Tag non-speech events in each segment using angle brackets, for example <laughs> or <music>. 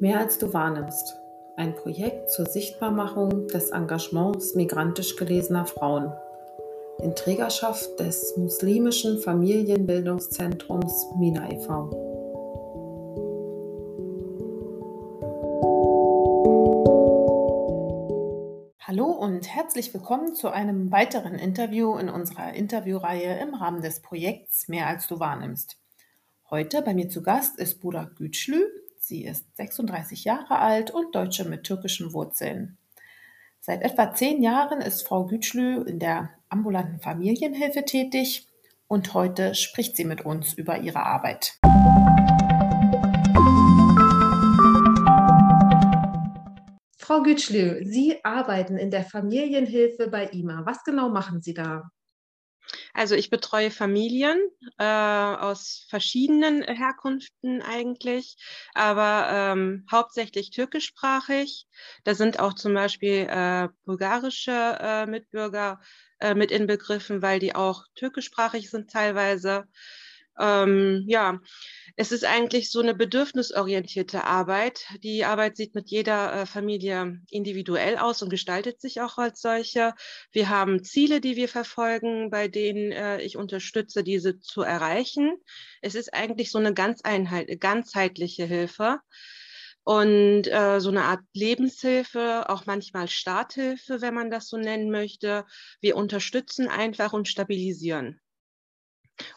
Mehr als du wahrnimmst. Ein Projekt zur Sichtbarmachung des Engagements migrantisch gelesener Frauen in Trägerschaft des muslimischen Familienbildungszentrums Mina e.V. Hallo und herzlich willkommen zu einem weiteren Interview in unserer Interviewreihe im Rahmen des Projekts Mehr als du wahrnimmst. Heute bei mir zu Gast ist Burak Gütschlü. Sie ist 36 Jahre alt und Deutsche mit türkischen Wurzeln. Seit etwa zehn Jahren ist Frau Gütschlü in der ambulanten Familienhilfe tätig und heute spricht sie mit uns über ihre Arbeit. Frau Gütschlü, Sie arbeiten in der Familienhilfe bei IMA. Was genau machen Sie da? Also ich betreue Familien äh, aus verschiedenen Herkünften eigentlich, aber ähm, hauptsächlich türkischsprachig. Da sind auch zum Beispiel äh, bulgarische äh, Mitbürger äh, mit inbegriffen, weil die auch türkischsprachig sind teilweise. Ähm, ja, es ist eigentlich so eine bedürfnisorientierte Arbeit. Die Arbeit sieht mit jeder äh, Familie individuell aus und gestaltet sich auch als solche. Wir haben Ziele, die wir verfolgen, bei denen äh, ich unterstütze, diese zu erreichen. Es ist eigentlich so eine ganz einheit, ganzheitliche Hilfe und äh, so eine Art Lebenshilfe, auch manchmal Starthilfe, wenn man das so nennen möchte. Wir unterstützen einfach und stabilisieren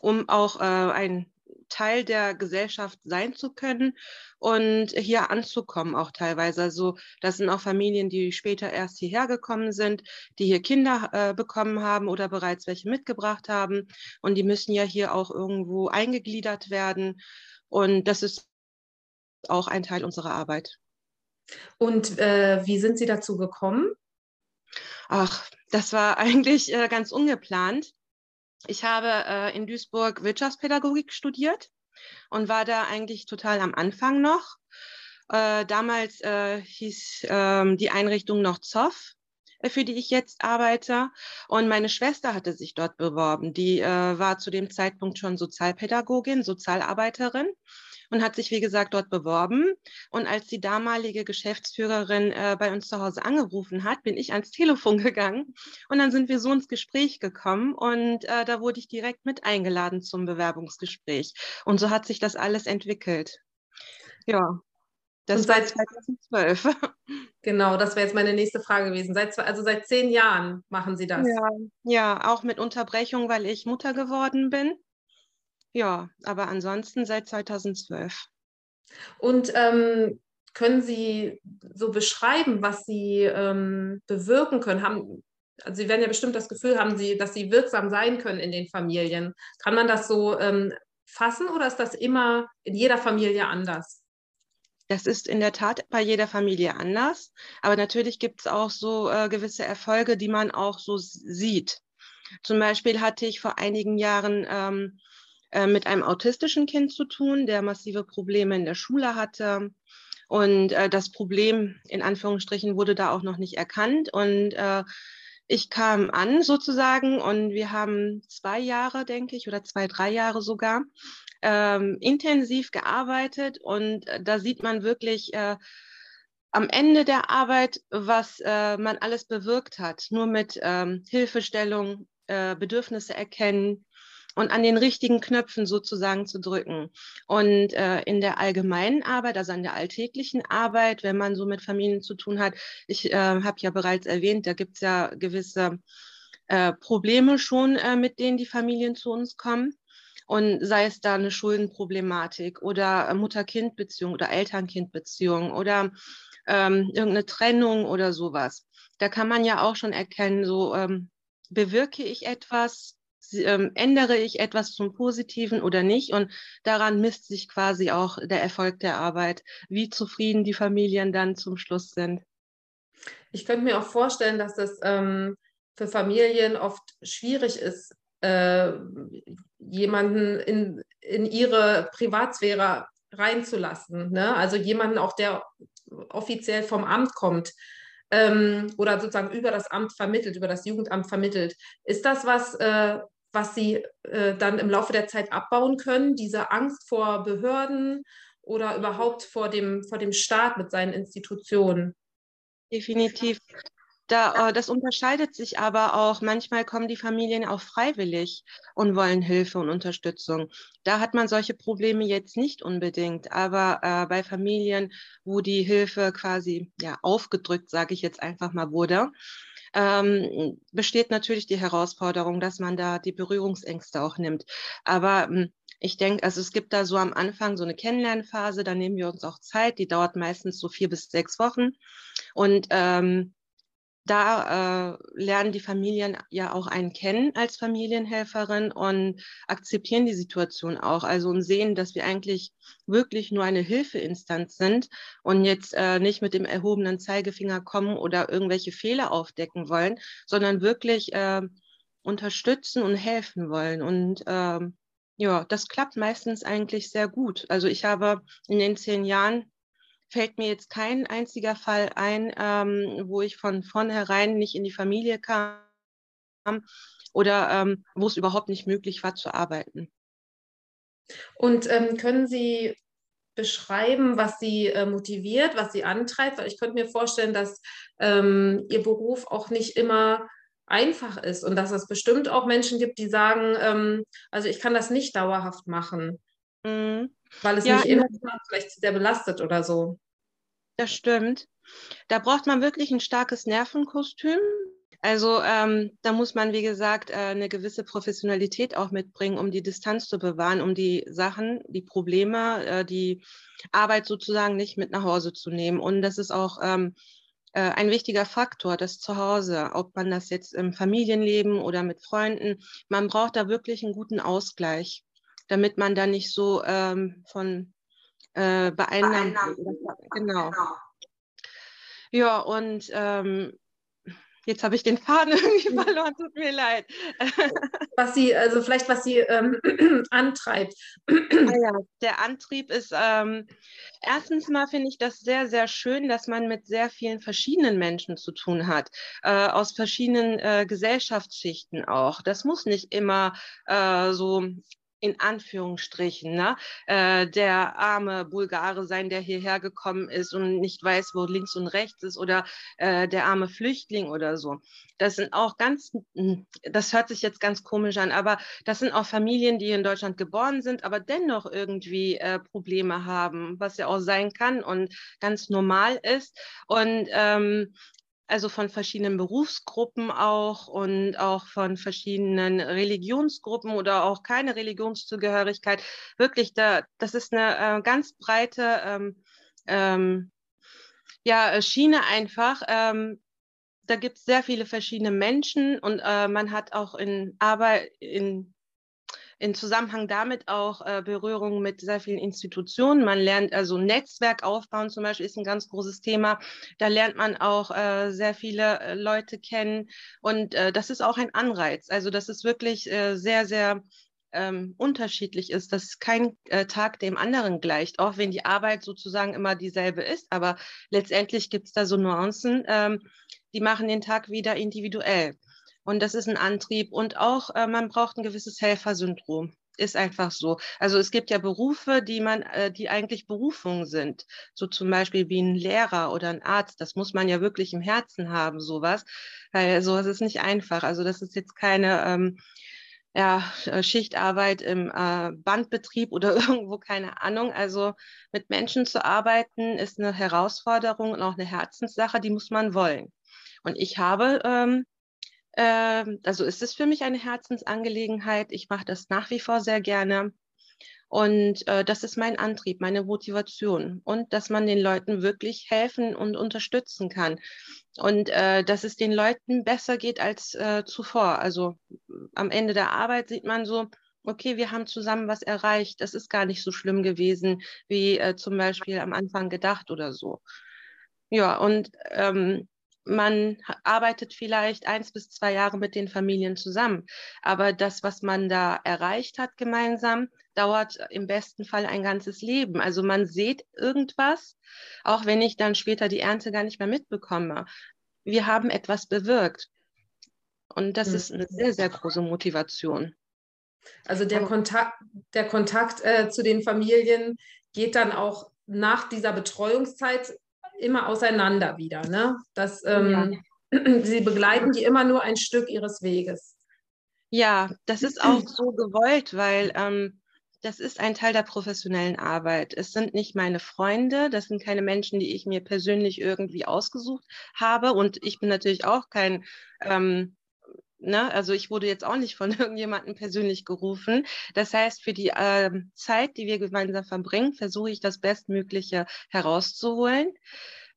um auch äh, ein Teil der Gesellschaft sein zu können und hier anzukommen auch teilweise. Also das sind auch Familien, die später erst hierher gekommen sind, die hier Kinder äh, bekommen haben oder bereits welche mitgebracht haben und die müssen ja hier auch irgendwo eingegliedert werden und das ist auch ein Teil unserer Arbeit. Und äh, wie sind Sie dazu gekommen? Ach, das war <laughs> eigentlich äh, ganz ungeplant. Ich habe äh, in Duisburg Wirtschaftspädagogik studiert und war da eigentlich total am Anfang noch. Äh, damals äh, hieß ähm, die Einrichtung noch ZOF, äh, für die ich jetzt arbeite. Und meine Schwester hatte sich dort beworben. Die äh, war zu dem Zeitpunkt schon Sozialpädagogin, Sozialarbeiterin und hat sich, wie gesagt, dort beworben. Und als die damalige Geschäftsführerin äh, bei uns zu Hause angerufen hat, bin ich ans Telefon gegangen und dann sind wir so ins Gespräch gekommen und äh, da wurde ich direkt mit eingeladen zum Bewerbungsgespräch. Und so hat sich das alles entwickelt. Ja. Das war 2012. <laughs> Genau, das wäre jetzt meine nächste Frage gewesen. Seit, also seit zehn Jahren machen Sie das? Ja, ja, auch mit Unterbrechung, weil ich Mutter geworden bin. Ja, aber ansonsten seit 2012. Und ähm, können Sie so beschreiben, was Sie ähm, bewirken können? Haben, also Sie werden ja bestimmt das Gefühl haben, Sie, dass Sie wirksam sein können in den Familien. Kann man das so ähm, fassen oder ist das immer in jeder Familie anders? Das ist in der Tat bei jeder Familie anders, aber natürlich gibt es auch so äh, gewisse Erfolge, die man auch so sieht. Zum Beispiel hatte ich vor einigen Jahren ähm, äh, mit einem autistischen Kind zu tun, der massive Probleme in der Schule hatte. Und äh, das Problem in Anführungsstrichen wurde da auch noch nicht erkannt. Und äh, ich kam an sozusagen und wir haben zwei Jahre, denke ich, oder zwei, drei Jahre sogar ähm, intensiv gearbeitet. Und äh, da sieht man wirklich äh, am Ende der Arbeit, was äh, man alles bewirkt hat. Nur mit ähm, Hilfestellung, äh, Bedürfnisse erkennen, und an den richtigen Knöpfen sozusagen zu drücken. Und äh, in der allgemeinen Arbeit, also an der alltäglichen Arbeit, wenn man so mit Familien zu tun hat, ich äh, habe ja bereits erwähnt, da gibt es ja gewisse äh, Probleme schon, äh, mit denen die Familien zu uns kommen. Und sei es da eine Schuldenproblematik oder Mutter-Kind-Beziehung oder Eltern-Kind-Beziehung oder ähm, irgendeine Trennung oder sowas. Da kann man ja auch schon erkennen, so ähm, bewirke ich etwas, ähm, ändere ich etwas zum Positiven oder nicht? Und daran misst sich quasi auch der Erfolg der Arbeit, wie zufrieden die Familien dann zum Schluss sind. Ich könnte mir auch vorstellen, dass das ähm, für Familien oft schwierig ist, äh, jemanden in, in ihre Privatsphäre reinzulassen. Ne? Also jemanden auch, der offiziell vom Amt kommt ähm, oder sozusagen über das Amt vermittelt, über das Jugendamt vermittelt. Ist das was, äh, was sie äh, dann im Laufe der Zeit abbauen können, diese Angst vor Behörden oder überhaupt vor dem, vor dem Staat mit seinen Institutionen? Definitiv. Da, äh, das unterscheidet sich aber auch. Manchmal kommen die Familien auch freiwillig und wollen Hilfe und Unterstützung. Da hat man solche Probleme jetzt nicht unbedingt. Aber äh, bei Familien, wo die Hilfe quasi ja, aufgedrückt, sage ich jetzt einfach mal, wurde, ähm, besteht natürlich die Herausforderung, dass man da die Berührungsängste auch nimmt. Aber hm, ich denke, also es gibt da so am Anfang so eine Kennenlernphase, da nehmen wir uns auch Zeit, die dauert meistens so vier bis sechs Wochen. Und ähm, da äh, lernen die Familien ja auch einen kennen als Familienhelferin und akzeptieren die Situation auch. Also und sehen, dass wir eigentlich wirklich nur eine Hilfeinstanz sind und jetzt äh, nicht mit dem erhobenen Zeigefinger kommen oder irgendwelche Fehler aufdecken wollen, sondern wirklich äh, unterstützen und helfen wollen. Und ähm, ja, das klappt meistens eigentlich sehr gut. Also ich habe in den zehn Jahren fällt mir jetzt kein einziger Fall ein, ähm, wo ich von vornherein nicht in die Familie kam oder ähm, wo es überhaupt nicht möglich war zu arbeiten. Und ähm, können Sie beschreiben, was Sie äh, motiviert, was Sie antreibt? Weil ich könnte mir vorstellen, dass ähm, Ihr Beruf auch nicht immer einfach ist und dass es bestimmt auch Menschen gibt, die sagen, ähm, also ich kann das nicht dauerhaft machen. Mhm. Weil es ja, nicht immer vielleicht sehr belastet oder so. Das stimmt. Da braucht man wirklich ein starkes Nervenkostüm. Also ähm, da muss man, wie gesagt, äh, eine gewisse Professionalität auch mitbringen, um die Distanz zu bewahren, um die Sachen, die Probleme, äh, die Arbeit sozusagen nicht mit nach Hause zu nehmen. Und das ist auch ähm, äh, ein wichtiger Faktor, das Zuhause, ob man das jetzt im Familienleben oder mit Freunden, man braucht da wirklich einen guten Ausgleich, damit man da nicht so ähm, von äh, beeinnahmt. Genau. genau. Ja, und ähm, jetzt habe ich den Faden <laughs> irgendwie verloren, tut mir leid. <laughs> Was sie, also vielleicht was sie ähm, <clears throat> antreibt. Ah ja, der Antrieb ist, ähm, erstens mal finde ich das sehr, sehr schön, dass man mit sehr vielen verschiedenen Menschen zu tun hat, äh, aus verschiedenen äh, Gesellschaftsschichten auch. Das muss nicht immer äh, so in Anführungsstrichen, ne, äh, der arme Bulgare sein, der hierher gekommen ist und nicht weiß, wo links und rechts ist oder äh, der arme Flüchtling oder so. Das sind auch ganz, hm, das hört sich jetzt ganz komisch an, aber das sind auch Familien, die in Deutschland geboren sind, aber dennoch irgendwie äh, Probleme haben, was ja auch sein kann und ganz normal ist. Und ähm, also von verschiedenen Berufsgruppen auch und auch von verschiedenen Religionsgruppen oder auch keine Religionszugehörigkeit. Wirklich, da, das ist eine äh, ganz breite ähm, ähm, ja, Schiene einfach. Ähm, da gibt es sehr viele verschiedene Menschen und äh, man hat auch in Arbeit, in in Zusammenhang damit auch äh, Berührungen mit sehr vielen Institutionen. Man lernt also Netzwerk aufbauen zum Beispiel ist ein ganz großes Thema. Da lernt man auch äh, sehr viele äh, Leute kennen und äh, das ist auch ein Anreiz. Also das ist wirklich äh, sehr, sehr ähm, unterschiedlich ist, dass kein äh, Tag dem anderen gleicht, auch wenn die Arbeit sozusagen immer dieselbe ist. Aber letztendlich gibt es da so Nuancen, ähm, die machen den Tag wieder individuell. Und das ist ein Antrieb. Und auch, äh, man braucht ein gewisses Helfersyndrom. Ist einfach so. Also es gibt ja Berufe, die man, äh, die eigentlich Berufungen sind. So zum Beispiel wie ein Lehrer oder ein Arzt. Das muss man ja wirklich im Herzen haben, sowas. Weil sowas ist nicht einfach. Also das ist jetzt keine ähm, ja, äh, Schichtarbeit im äh, Bandbetrieb oder <laughs> irgendwo, keine Ahnung. Also mit Menschen zu arbeiten ist eine Herausforderung und auch eine Herzenssache, die muss man wollen. Und ich habe ähm, ähm, also ist es für mich eine Herzensangelegenheit. Ich mache das nach wie vor sehr gerne. Und äh, das ist mein Antrieb, meine Motivation. Und dass man den Leuten wirklich helfen und unterstützen kann. Und äh, dass es den Leuten besser geht als äh, zuvor. Also am Ende der Arbeit sieht man so, okay, wir haben zusammen was erreicht. Das ist gar nicht so schlimm gewesen, wie äh, zum Beispiel am Anfang gedacht oder so. Ja, und ähm, man arbeitet vielleicht eins bis zwei Jahre mit den Familien zusammen. Aber das, was man da erreicht hat gemeinsam, dauert im besten Fall ein ganzes Leben. Also man sieht irgendwas, auch wenn ich dann später die Ernte gar nicht mehr mitbekomme. Wir haben etwas bewirkt. Und das mhm. ist eine sehr, sehr große Motivation. Also der Kontakt, der Kontakt äh, zu den Familien geht dann auch nach dieser Betreuungszeit immer auseinander wieder. Ne? Das, ähm, ja. <clears throat> Sie begleiten die immer nur ein Stück ihres Weges. Ja, das ist auch so gewollt, weil ähm, das ist ein Teil der professionellen Arbeit. Es sind nicht meine Freunde, das sind keine Menschen, die ich mir persönlich irgendwie ausgesucht habe. Und ich bin natürlich auch kein ähm, Ne? Also ich wurde jetzt auch nicht von <laughs> irgendjemandem persönlich gerufen. Das heißt, für die äh, Zeit, die wir gemeinsam verbringen, versuche ich das Bestmögliche herauszuholen.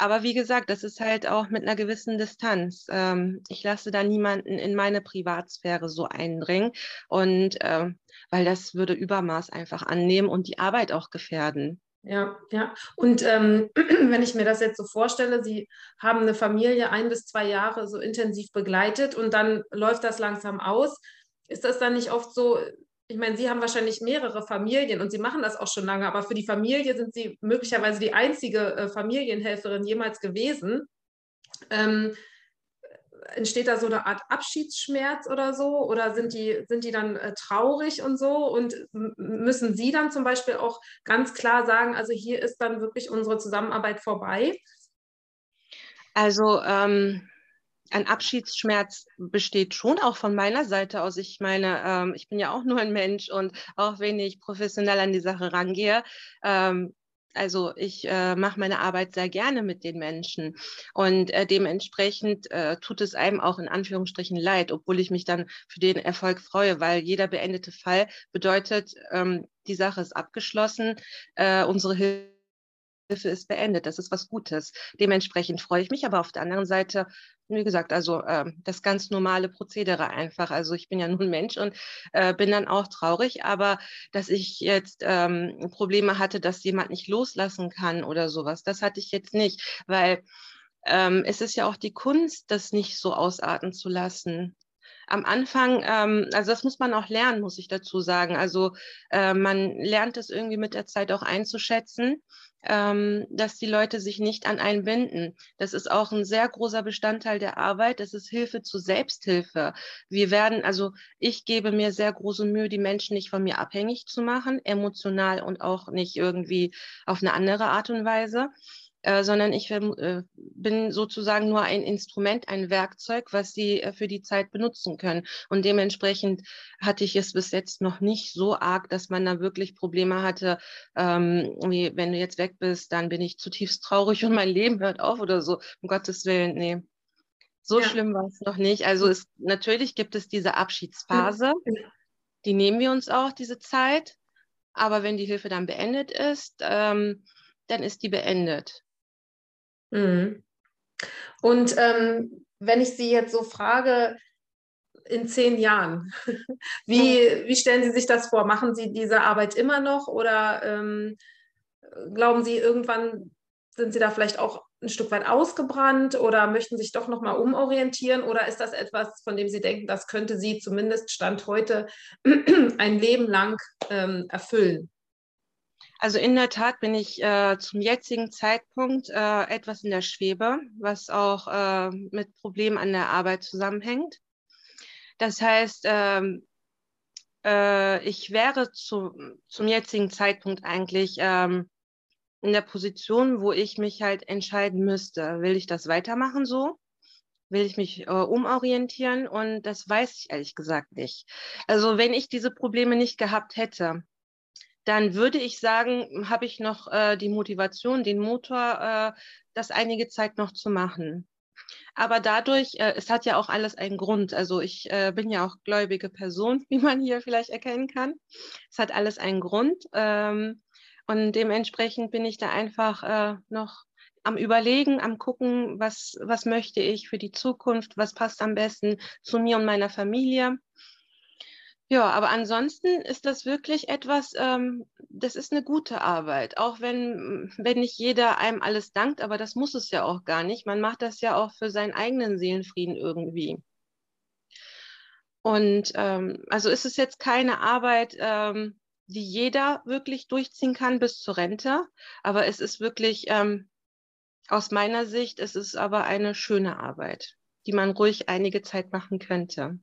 Aber wie gesagt, das ist halt auch mit einer gewissen Distanz. Ähm, ich lasse da niemanden in meine Privatsphäre so eindringen und ähm, weil das würde Übermaß einfach annehmen und die Arbeit auch gefährden. Ja, ja. Und ähm, <clears throat> wenn ich mir das jetzt so vorstelle, Sie haben eine Familie ein bis zwei Jahre so intensiv begleitet und dann läuft das langsam aus. Ist das dann nicht oft so, ich meine, Sie haben wahrscheinlich mehrere Familien und Sie machen das auch schon lange, aber für die Familie sind Sie möglicherweise die einzige äh, Familienhelferin jemals gewesen. Ähm, entsteht da so eine Art Abschiedsschmerz oder so? Oder sind die, sind die dann äh, traurig und so? Und müssen Sie dann zum Beispiel auch ganz klar sagen, also hier ist dann wirklich unsere Zusammenarbeit vorbei? Also ähm, ein Abschiedsschmerz besteht schon auch von meiner Seite aus. Ich meine, ähm, ich bin ja auch nur ein Mensch und auch wenn ich professionell an die Sache rangehe, ähm, also ich äh, mache meine Arbeit sehr gerne mit den Menschen und äh, dementsprechend äh, tut es einem auch in Anführungsstrichen leid, obwohl ich mich dann für den Erfolg freue, weil jeder beendete Fall bedeutet, ähm, die Sache ist abgeschlossen, äh, unsere Hilfe Hilfe ist beendet. Das ist was Gutes. Dementsprechend freue ich mich, aber auf der anderen Seite, wie gesagt, also äh, das ganz normale Prozedere einfach. Also ich bin ja nur ein <laughs> Mensch und äh, bin dann auch traurig, aber dass ich jetzt ähm, Probleme hatte, dass jemand nicht loslassen kann oder sowas, das hatte ich jetzt nicht, weil ähm, es ist ja auch die Kunst, das nicht so ausarten zu lassen am Anfang, ähm, also das muss man auch lernen, muss ich dazu sagen. Also äh, man lernt es irgendwie mit der Zeit auch einzuschätzen ähm, dass die Leute sich nicht an einen binden. Das ist auch ein sehr großer Bestandteil der Arbeit. Das ist Hilfe zur Selbsthilfe. Wir werden, also ich gebe mir sehr große Mühe, die Menschen nicht von mir abhängig zu machen, emotional und auch nicht irgendwie auf eine andere Art und Weise. Äh, sondern ich äh, bin sozusagen nur ein Instrument, ein Werkzeug, was sie äh, für die Zeit benutzen können. Und dementsprechend hatte ich es bis jetzt noch nicht so arg, dass man da wirklich Probleme hatte, ähm, wie wenn du jetzt weg bist, dann bin ich zutiefst traurig und mein Leben hört auf oder so. Um Gottes Willen, nee. So ja. schlimm war es noch nicht. Also es, natürlich gibt es diese Abschiedsphase, die nehmen wir uns auch, diese Zeit. Aber wenn die Hilfe dann beendet ist, ähm, dann ist die beendet. Mhm. Und ähm, wenn ich Sie jetzt so frage, in zehn Jahren, <laughs> wie, wie stellen Sie sich das vor? Machen Sie diese Arbeit immer noch oder ähm, glauben Sie, irgendwann sind Sie da vielleicht auch ein Stück weit ausgebrannt oder möchten sich doch nochmal umorientieren? Oder ist das etwas, von dem Sie denken, das könnte Sie zumindest Stand heute <clears throat> ein Leben lang ähm, erfüllen? Also in der Tat bin ich äh, zum jetzigen Zeitpunkt äh, etwas in der Schwebe, was auch äh, mit Problemen an der Arbeit zusammenhängt. Das heißt, ähm, äh, ich wäre zu, zum jetzigen Zeitpunkt eigentlich ähm, in der Position, wo ich mich halt entscheiden müsste, will ich das weitermachen so? Will ich mich äh, umorientieren? Und das weiß ich ehrlich gesagt nicht. Also wenn ich diese Probleme nicht gehabt hätte, dann würde ich sagen, habe ich noch äh, die Motivation, den Motor, äh, das einige Zeit noch zu machen. Aber dadurch, äh, es hat ja auch alles einen Grund. Also ich äh, bin ja auch gläubige Person, <laughs> wie man hier vielleicht erkennen kann. Es hat alles einen Grund. Ähm, und dementsprechend bin ich da einfach äh, noch am Überlegen, am Gucken, was, was möchte ich für die Zukunft, was passt am besten zu mir und meiner Familie. Ja, aber ansonsten ist das wirklich etwas, ähm, das ist eine gute Arbeit. Auch wenn, wenn nicht jeder einem alles dankt, aber das muss es ja auch gar nicht. Man macht das ja auch für seinen eigenen Seelenfrieden irgendwie. Und ähm, also ist es jetzt keine Arbeit, ähm, die jeder wirklich durchziehen kann bis zur Rente, aber es ist wirklich, ähm, aus meiner Sicht, es ist aber eine schöne Arbeit, die man ruhig einige Zeit machen könnte.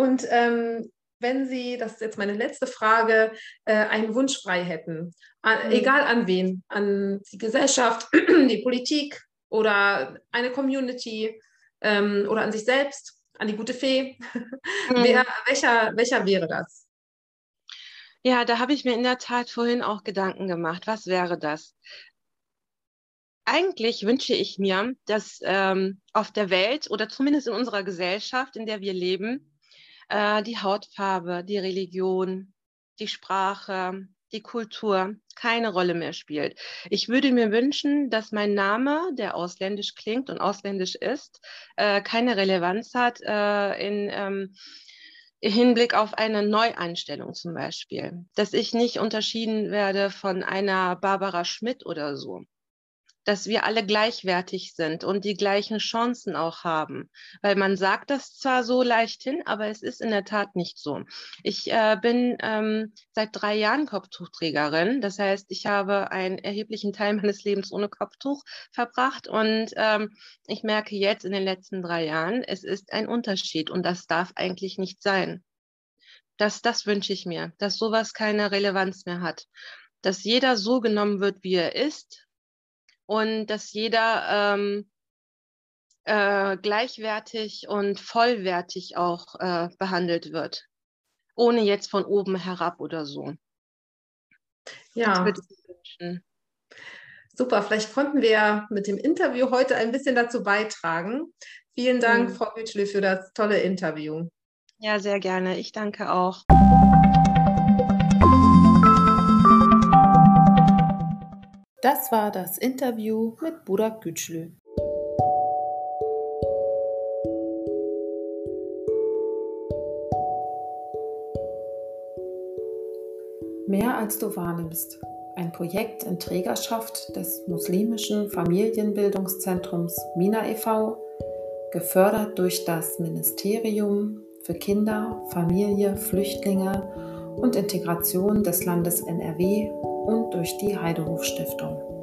Und ähm, wenn Sie, das ist jetzt meine letzte Frage, äh, einen Wunsch frei hätten, an, mhm. egal an wen, an die Gesellschaft, <clears throat> die Politik oder eine Community ähm, oder an sich selbst, an die gute Fee, <laughs> mhm. Wer, welcher, welcher wäre das? Ja, da habe ich mir in der Tat vorhin auch Gedanken gemacht. Was wäre das? Eigentlich wünsche ich mir, dass ähm, auf der Welt oder zumindest in unserer Gesellschaft, in der wir leben, äh, die Hautfarbe, die Religion, die Sprache, die Kultur keine Rolle mehr spielt. Ich würde mir wünschen, dass mein Name, der ausländisch klingt und ausländisch ist, äh, keine Relevanz hat äh, in ähm, Hinblick auf eine Neueinstellung zum Beispiel, dass ich nicht unterschieden werde von einer Barbara Schmidt oder so dass wir alle gleichwertig sind und die gleichen Chancen auch haben. Weil man sagt das zwar so leichthin, aber es ist in der Tat nicht so. Ich äh, bin ähm, seit drei Jahren Kopftuchträgerin. Das heißt, ich habe einen erheblichen Teil meines Lebens ohne Kopftuch verbracht und ähm, ich merke jetzt in den letzten drei Jahren, es ist ein Unterschied und das darf eigentlich nicht sein. Das, das wünsche ich mir, dass sowas keine Relevanz mehr hat dass jeder so genommen wird, wie er ist, und dass jeder ähm, äh, gleichwertig und vollwertig auch äh, behandelt wird, ohne jetzt von oben herab oder so. Ja. Super, vielleicht konnten wir mit dem Interview heute ein bisschen dazu beitragen. Vielen Dank, mhm. Frau Bütschle, für das tolle Interview. Ja, sehr gerne. Ich danke auch. Das war das Interview mit Burak Gütschlü. Mehr als du wahrnimmst. Ein Projekt in Trägerschaft des muslimischen Familienbildungszentrums Mina e.V., gefördert durch das Ministerium für Kinder, Familie, Flüchtlinge und Integration des Landes NRW und durch die Heidehof Stiftung.